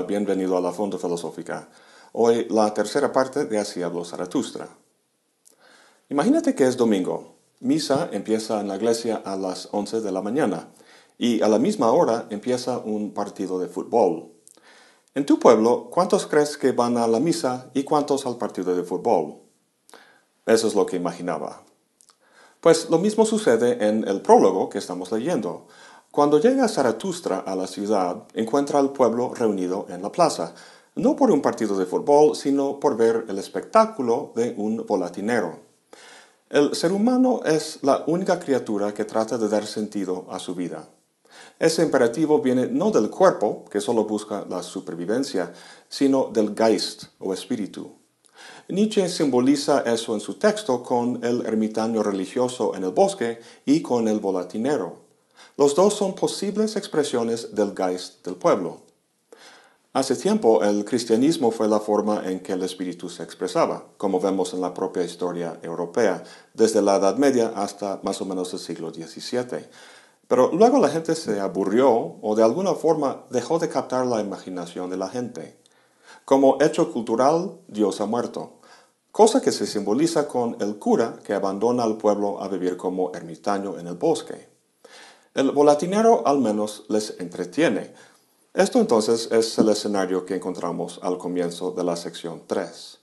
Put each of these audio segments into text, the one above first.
Bienvenido a la Fonda Filosófica. Hoy la tercera parte de Así habló Zaratustra. Imagínate que es domingo. Misa empieza en la iglesia a las 11 de la mañana y a la misma hora empieza un partido de fútbol. En tu pueblo, ¿cuántos crees que van a la misa y cuántos al partido de fútbol? Eso es lo que imaginaba. Pues lo mismo sucede en el prólogo que estamos leyendo. Cuando llega Zaratustra a la ciudad, encuentra al pueblo reunido en la plaza, no por un partido de fútbol, sino por ver el espectáculo de un volatinero. El ser humano es la única criatura que trata de dar sentido a su vida. Ese imperativo viene no del cuerpo, que solo busca la supervivencia, sino del Geist o espíritu. Nietzsche simboliza eso en su texto con el ermitaño religioso en el bosque y con el volatinero. Los dos son posibles expresiones del Geist del pueblo. Hace tiempo el cristianismo fue la forma en que el espíritu se expresaba, como vemos en la propia historia europea, desde la Edad Media hasta más o menos el siglo XVII. Pero luego la gente se aburrió o de alguna forma dejó de captar la imaginación de la gente. Como hecho cultural, Dios ha muerto, cosa que se simboliza con el cura que abandona al pueblo a vivir como ermitaño en el bosque. El volatinero al menos les entretiene. Esto entonces es el escenario que encontramos al comienzo de la sección 3.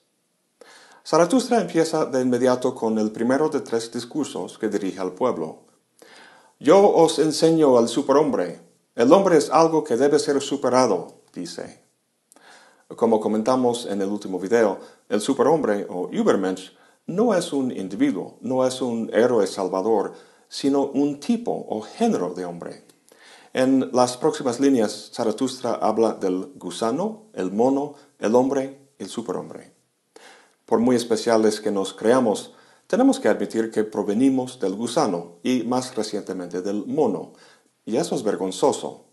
Zaratustra empieza de inmediato con el primero de tres discursos que dirige al pueblo. Yo os enseño al superhombre. El hombre es algo que debe ser superado, dice. Como comentamos en el último video, el superhombre o Übermensch no es un individuo, no es un héroe salvador, sino un tipo o género de hombre. En las próximas líneas, Zaratustra habla del gusano, el mono, el hombre, el superhombre. Por muy especiales que nos creamos, tenemos que admitir que provenimos del gusano y más recientemente del mono, y eso es vergonzoso.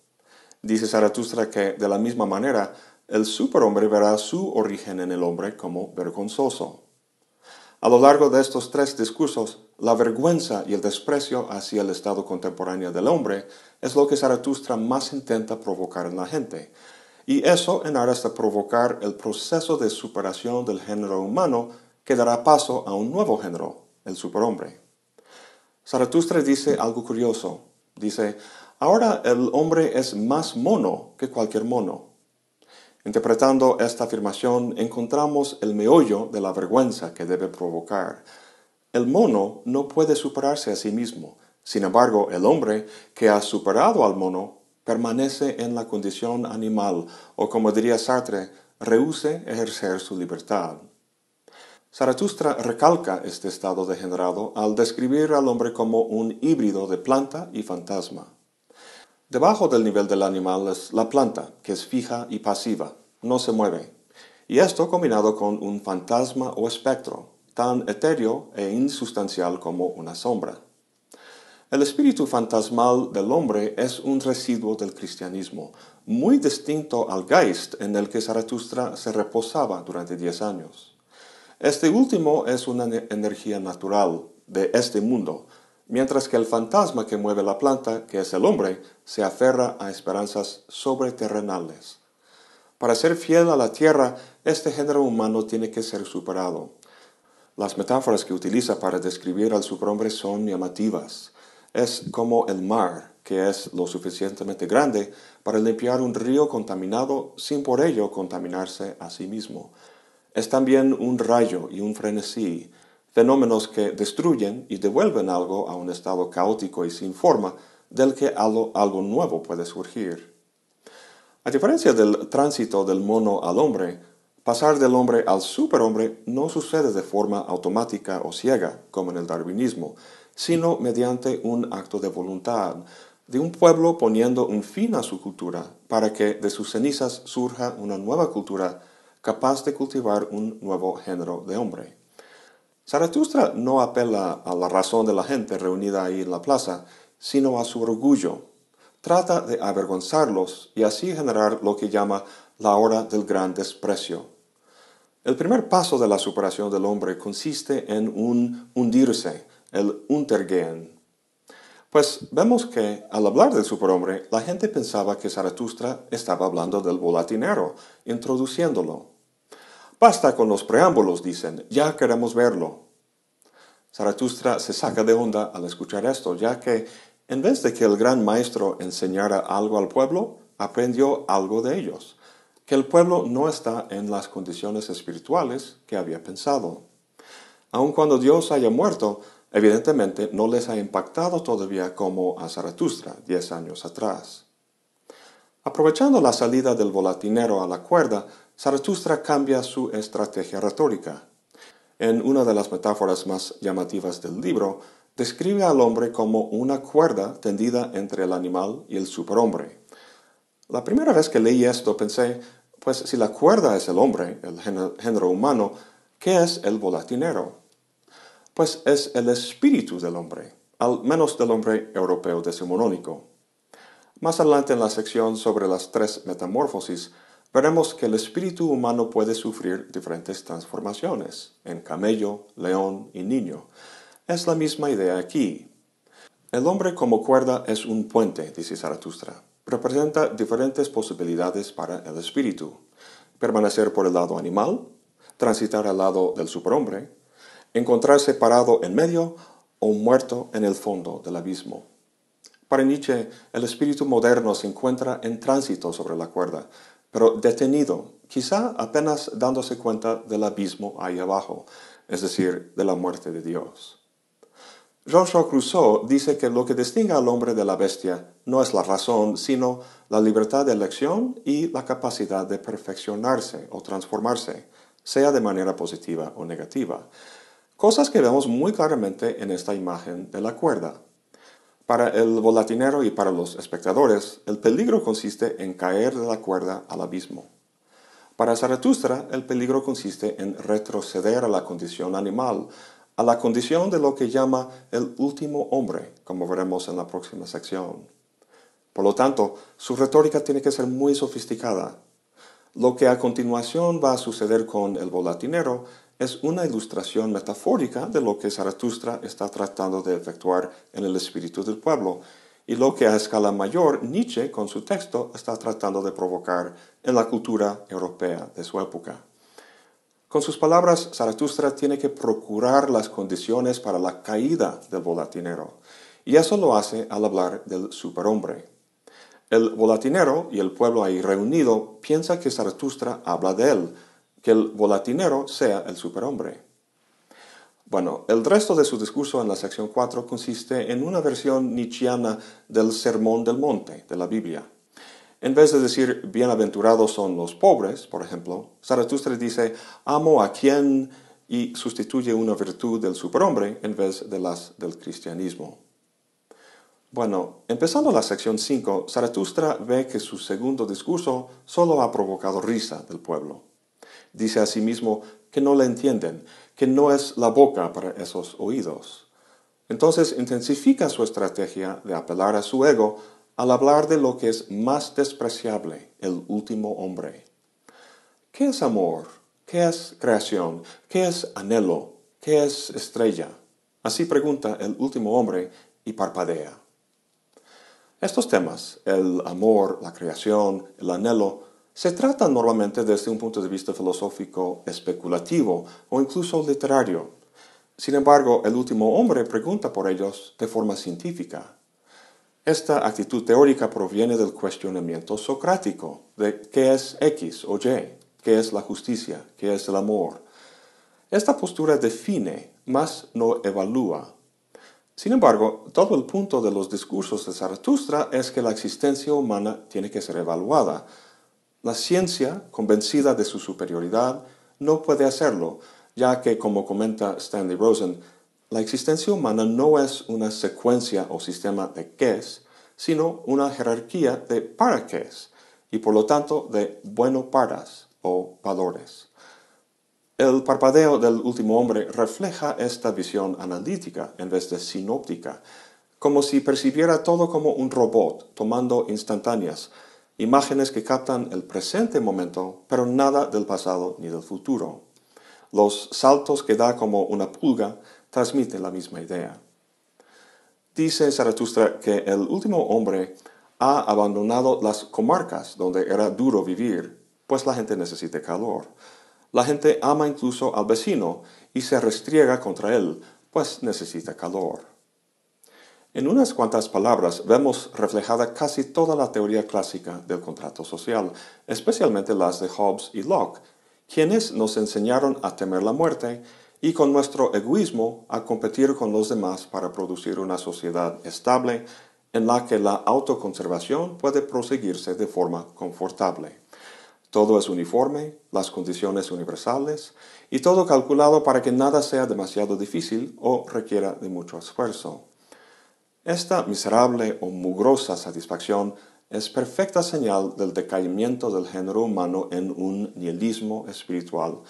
Dice Zaratustra que de la misma manera el superhombre verá su origen en el hombre como vergonzoso. A lo largo de estos tres discursos, la vergüenza y el desprecio hacia el estado contemporáneo del hombre es lo que Zaratustra más intenta provocar en la gente, y eso en aras de provocar el proceso de superación del género humano que dará paso a un nuevo género, el superhombre. Zaratustra dice algo curioso. Dice, ahora el hombre es más mono que cualquier mono. Interpretando esta afirmación encontramos el meollo de la vergüenza que debe provocar. El mono no puede superarse a sí mismo. Sin embargo, el hombre que ha superado al mono permanece en la condición animal o, como diría Sartre, rehúse ejercer su libertad. Zaratustra recalca este estado degenerado al describir al hombre como un híbrido de planta y fantasma. Debajo del nivel del animal es la planta, que es fija y pasiva, no se mueve. Y esto combinado con un fantasma o espectro, tan etéreo e insustancial como una sombra. El espíritu fantasmal del hombre es un residuo del cristianismo, muy distinto al Geist en el que Zaratustra se reposaba durante diez años. Este último es una energía natural de este mundo, mientras que el fantasma que mueve la planta, que es el hombre, se aferra a esperanzas sobreterrenales. Para ser fiel a la tierra, este género humano tiene que ser superado. Las metáforas que utiliza para describir al superhombre son llamativas. Es como el mar, que es lo suficientemente grande para limpiar un río contaminado sin por ello contaminarse a sí mismo. Es también un rayo y un frenesí, fenómenos que destruyen y devuelven algo a un estado caótico y sin forma del que algo, algo nuevo puede surgir. A diferencia del tránsito del mono al hombre, pasar del hombre al superhombre no sucede de forma automática o ciega, como en el darwinismo, sino mediante un acto de voluntad, de un pueblo poniendo un fin a su cultura, para que de sus cenizas surja una nueva cultura capaz de cultivar un nuevo género de hombre. Zaratustra no apela a la razón de la gente reunida ahí en la plaza, sino a su orgullo. Trata de avergonzarlos y así generar lo que llama la hora del gran desprecio. El primer paso de la superación del hombre consiste en un hundirse, el untergehen. Pues vemos que al hablar del superhombre, la gente pensaba que Zaratustra estaba hablando del volatinero, introduciéndolo. Basta con los preámbulos, dicen, ya queremos verlo. Zaratustra se saca de onda al escuchar esto, ya que en vez de que el gran maestro enseñara algo al pueblo, aprendió algo de ellos, que el pueblo no está en las condiciones espirituales que había pensado. Aun cuando Dios haya muerto, evidentemente no les ha impactado todavía como a Zaratustra diez años atrás. Aprovechando la salida del volatinero a la cuerda, Zaratustra cambia su estrategia retórica. En una de las metáforas más llamativas del libro, describe al hombre como una cuerda tendida entre el animal y el superhombre. La primera vez que leí esto pensé, pues si la cuerda es el hombre, el género humano, ¿qué es el volatinero? Pues es el espíritu del hombre, al menos del hombre europeo decimonónico. Más adelante en la sección sobre las tres metamorfosis, veremos que el espíritu humano puede sufrir diferentes transformaciones, en camello, león y niño, es la misma idea aquí. El hombre como cuerda es un puente, dice Zaratustra. Representa diferentes posibilidades para el espíritu. Permanecer por el lado animal, transitar al lado del superhombre, encontrarse parado en medio o muerto en el fondo del abismo. Para Nietzsche, el espíritu moderno se encuentra en tránsito sobre la cuerda, pero detenido, quizá apenas dándose cuenta del abismo ahí abajo, es decir, de la muerte de Dios. Jean-Jacques Rousseau dice que lo que distingue al hombre de la bestia no es la razón, sino la libertad de elección y la capacidad de perfeccionarse o transformarse, sea de manera positiva o negativa. Cosas que vemos muy claramente en esta imagen de la cuerda. Para el volatinero y para los espectadores, el peligro consiste en caer de la cuerda al abismo. Para Zaratustra, el peligro consiste en retroceder a la condición animal, a la condición de lo que llama el último hombre, como veremos en la próxima sección. Por lo tanto, su retórica tiene que ser muy sofisticada. Lo que a continuación va a suceder con el volatinero es una ilustración metafórica de lo que Zaratustra está tratando de efectuar en el espíritu del pueblo, y lo que a escala mayor Nietzsche con su texto está tratando de provocar en la cultura europea de su época. Con sus palabras, Zaratustra tiene que procurar las condiciones para la caída del volatinero, y eso lo hace al hablar del superhombre. El volatinero y el pueblo ahí reunido piensa que Zaratustra habla de él, que el volatinero sea el superhombre. Bueno, el resto de su discurso en la sección 4 consiste en una versión nietzscheana del Sermón del Monte de la Biblia. En vez de decir bienaventurados son los pobres, por ejemplo, Zaratustra dice amo a quien y sustituye una virtud del superhombre en vez de las del cristianismo. Bueno, empezando la sección 5, Zaratustra ve que su segundo discurso solo ha provocado risa del pueblo. Dice a sí mismo que no le entienden, que no es la boca para esos oídos. Entonces intensifica su estrategia de apelar a su ego al hablar de lo que es más despreciable, el último hombre. ¿Qué es amor? ¿Qué es creación? ¿Qué es anhelo? ¿Qué es estrella? Así pregunta el último hombre y parpadea. Estos temas, el amor, la creación, el anhelo, se tratan normalmente desde un punto de vista filosófico especulativo o incluso literario. Sin embargo, el último hombre pregunta por ellos de forma científica. Esta actitud teórica proviene del cuestionamiento socrático de qué es X o Y, qué es la justicia, qué es el amor. Esta postura define, más no evalúa. Sin embargo, todo el punto de los discursos de Zaratustra es que la existencia humana tiene que ser evaluada. La ciencia, convencida de su superioridad, no puede hacerlo, ya que, como comenta Stanley Rosen, la existencia humana no es una secuencia o sistema de qués, sino una jerarquía de para qués, y por lo tanto de bueno paras o valores. El parpadeo del último hombre refleja esta visión analítica en vez de sinóptica, como si percibiera todo como un robot tomando instantáneas, imágenes que captan el presente momento, pero nada del pasado ni del futuro. Los saltos que da como una pulga transmiten la misma idea. Dice Zaratustra que el último hombre ha abandonado las comarcas donde era duro vivir, pues la gente necesita calor. La gente ama incluso al vecino y se restriega contra él, pues necesita calor. En unas cuantas palabras vemos reflejada casi toda la teoría clásica del contrato social, especialmente las de Hobbes y Locke, quienes nos enseñaron a temer la muerte y con nuestro egoísmo a competir con los demás para producir una sociedad estable en la que la autoconservación puede proseguirse de forma confortable. Todo es uniforme, las condiciones universales y todo calculado para que nada sea demasiado difícil o requiera de mucho esfuerzo. Esta miserable o mugrosa satisfacción es perfecta señal del decaimiento del género humano en un nihilismo espiritual,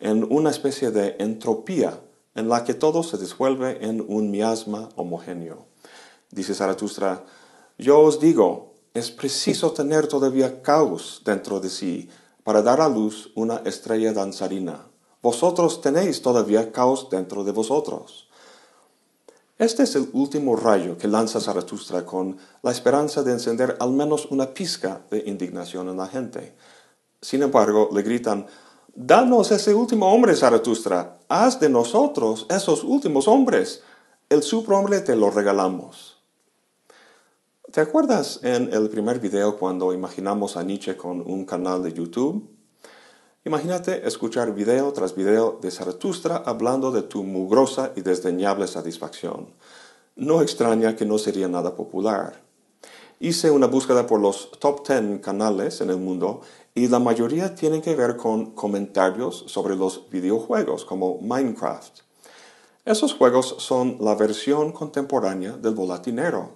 en una especie de entropía en la que todo se disuelve en un miasma homogéneo. Dice Zaratustra, yo os digo, es preciso tener todavía caos dentro de sí para dar a luz una estrella danzarina. Vosotros tenéis todavía caos dentro de vosotros. Este es el último rayo que lanza Zaratustra con la esperanza de encender al menos una pizca de indignación en la gente. Sin embargo, le gritan, Danos ese último hombre, Zaratustra. Haz de nosotros esos últimos hombres. El superhombre te lo regalamos. ¿Te acuerdas en el primer video cuando imaginamos a Nietzsche con un canal de YouTube? Imagínate escuchar video tras video de Zaratustra hablando de tu mugrosa y desdeñable satisfacción. No extraña que no sería nada popular. Hice una búsqueda por los top 10 canales en el mundo y la mayoría tienen que ver con comentarios sobre los videojuegos como Minecraft. Esos juegos son la versión contemporánea del volatinero.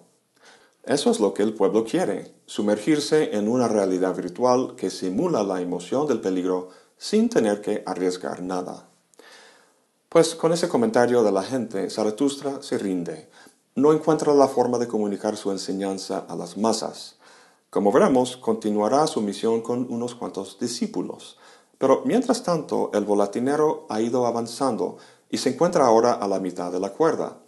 Eso es lo que el pueblo quiere, sumergirse en una realidad virtual que simula la emoción del peligro sin tener que arriesgar nada. Pues con ese comentario de la gente, Zaratustra se rinde, no encuentra la forma de comunicar su enseñanza a las masas. Como veremos, continuará su misión con unos cuantos discípulos. Pero mientras tanto, el volatinero ha ido avanzando y se encuentra ahora a la mitad de la cuerda.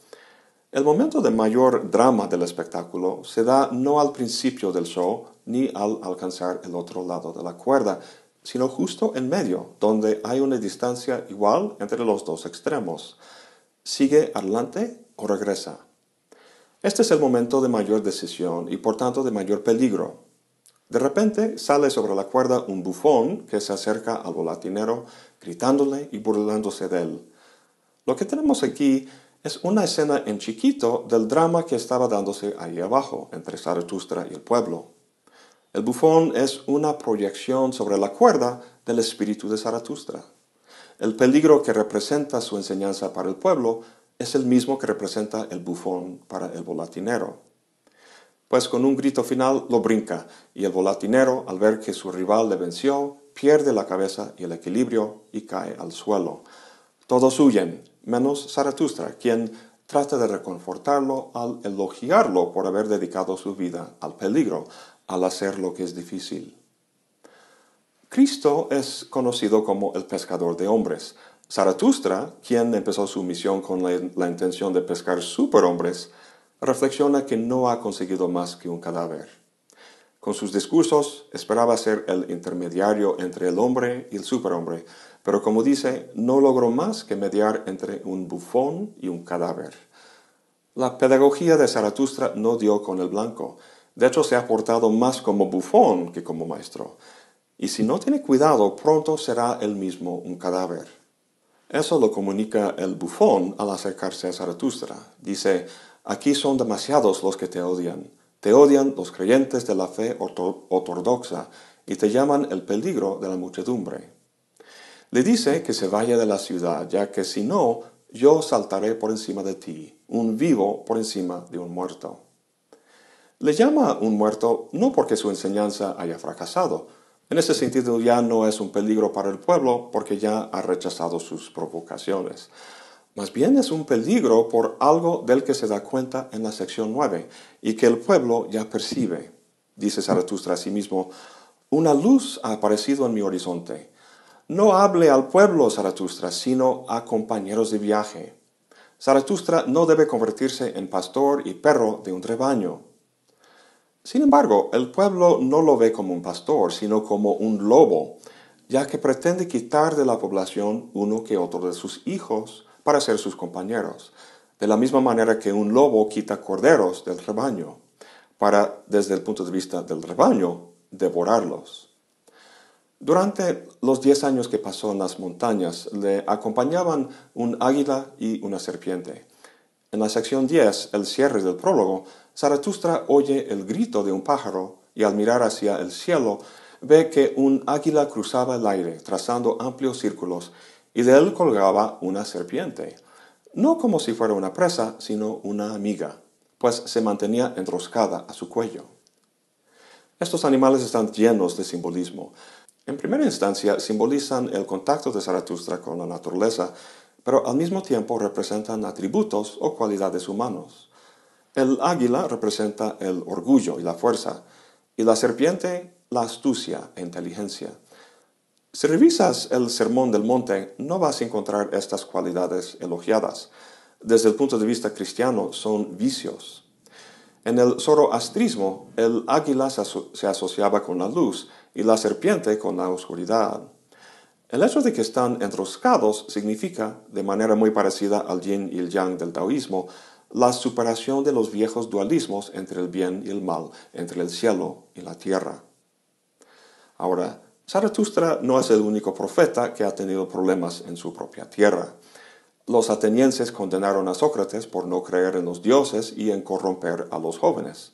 El momento de mayor drama del espectáculo se da no al principio del show ni al alcanzar el otro lado de la cuerda, sino justo en medio, donde hay una distancia igual entre los dos extremos. ¿Sigue adelante o regresa? Este es el momento de mayor decisión y por tanto de mayor peligro. De repente sale sobre la cuerda un bufón que se acerca al volatinero gritándole y burlándose de él. Lo que tenemos aquí es una escena en chiquito del drama que estaba dándose ahí abajo entre Zaratustra y el pueblo. El bufón es una proyección sobre la cuerda del espíritu de Zaratustra. El peligro que representa su enseñanza para el pueblo es el mismo que representa el bufón para el volatinero. Pues con un grito final lo brinca y el volatinero, al ver que su rival le venció, pierde la cabeza y el equilibrio y cae al suelo. Todos huyen, menos Zaratustra, quien trata de reconfortarlo al elogiarlo por haber dedicado su vida al peligro, al hacer lo que es difícil. Cristo es conocido como el pescador de hombres, Zaratustra, quien empezó su misión con la, intención de pescar superhombres, reflexiona que no ha conseguido más que un cadáver. Con sus discursos esperaba ser el intermediario entre el hombre y el superhombre, pero como dice, no logró más que mediar entre un bufón y un cadáver. La pedagogía de Zaratustra no dio con el blanco. De hecho, se ha portado más como bufón que como maestro. Y si no tiene cuidado, pronto será él mismo un cadáver. Eso lo comunica el bufón al acercarse a Zaratustra. Dice, aquí son demasiados los que te odian. Te odian los creyentes de la fe ortodoxa y te llaman el peligro de la muchedumbre. Le dice que se vaya de la ciudad, ya que si no, yo saltaré por encima de ti, un vivo por encima de un muerto. Le llama un muerto no porque su enseñanza haya fracasado, en ese sentido ya no es un peligro para el pueblo porque ya ha rechazado sus provocaciones. Más bien es un peligro por algo del que se da cuenta en la sección 9 y que el pueblo ya percibe. Dice Zaratustra a sí mismo, una luz ha aparecido en mi horizonte. No hable al pueblo, Zaratustra, sino a compañeros de viaje. Zaratustra no debe convertirse en pastor y perro de un rebaño. Sin embargo, el pueblo no lo ve como un pastor, sino como un lobo, ya que pretende quitar de la población uno que otro de sus hijos para ser sus compañeros, de la misma manera que un lobo quita corderos del rebaño, para, desde el punto de vista del rebaño, devorarlos. Durante los diez años que pasó en las montañas, le acompañaban un águila y una serpiente. En la sección 10, el cierre del prólogo, Zaratustra oye el grito de un pájaro y al mirar hacia el cielo ve que un águila cruzaba el aire, trazando amplios círculos, y de él colgaba una serpiente, no como si fuera una presa, sino una amiga, pues se mantenía enroscada a su cuello. Estos animales están llenos de simbolismo. En primera instancia, simbolizan el contacto de Zaratustra con la naturaleza, pero al mismo tiempo representan atributos o cualidades humanos. El águila representa el orgullo y la fuerza, y la serpiente la astucia e inteligencia. Si revisas el Sermón del Monte, no vas a encontrar estas cualidades elogiadas. Desde el punto de vista cristiano, son vicios. En el zoroastrismo, el águila se asociaba con la luz y la serpiente con la oscuridad. El hecho de que están enroscados significa, de manera muy parecida al yin y el yang del taoísmo, la superación de los viejos dualismos entre el bien y el mal, entre el cielo y la tierra. Ahora, Zaratustra no es el único profeta que ha tenido problemas en su propia tierra. Los atenienses condenaron a Sócrates por no creer en los dioses y en corromper a los jóvenes.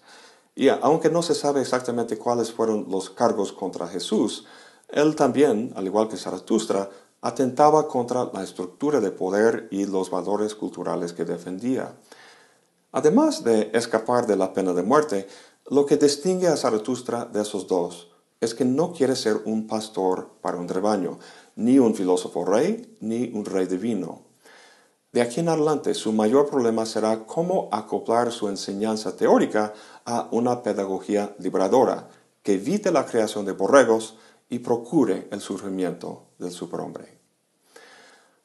Y aunque no se sabe exactamente cuáles fueron los cargos contra Jesús, él también, al igual que Zaratustra, atentaba contra la estructura de poder y los valores culturales que defendía. Además de escapar de la pena de muerte, lo que distingue a Zaratustra de esos dos es que no quiere ser un pastor para un rebaño, ni un filósofo rey, ni un rey divino. De aquí en adelante, su mayor problema será cómo acoplar su enseñanza teórica a una pedagogía liberadora que evite la creación de borregos y procure el surgimiento del superhombre.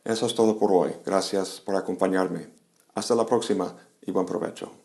Eso es todo por hoy. Gracias por acompañarme. Hasta la próxima y buen provecho.